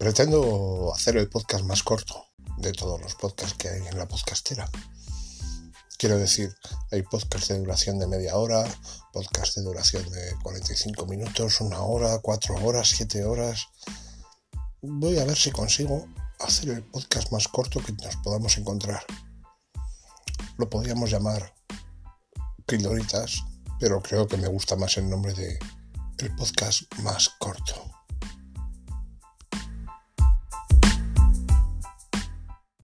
Pretendo hacer el podcast más corto de todos los podcasts que hay en la podcastera. Quiero decir, hay podcasts de duración de media hora, podcasts de duración de 45 minutos, una hora, cuatro horas, siete horas. Voy a ver si consigo hacer el podcast más corto que nos podamos encontrar. Lo podríamos llamar pildoritas, pero creo que me gusta más el nombre de el podcast más corto.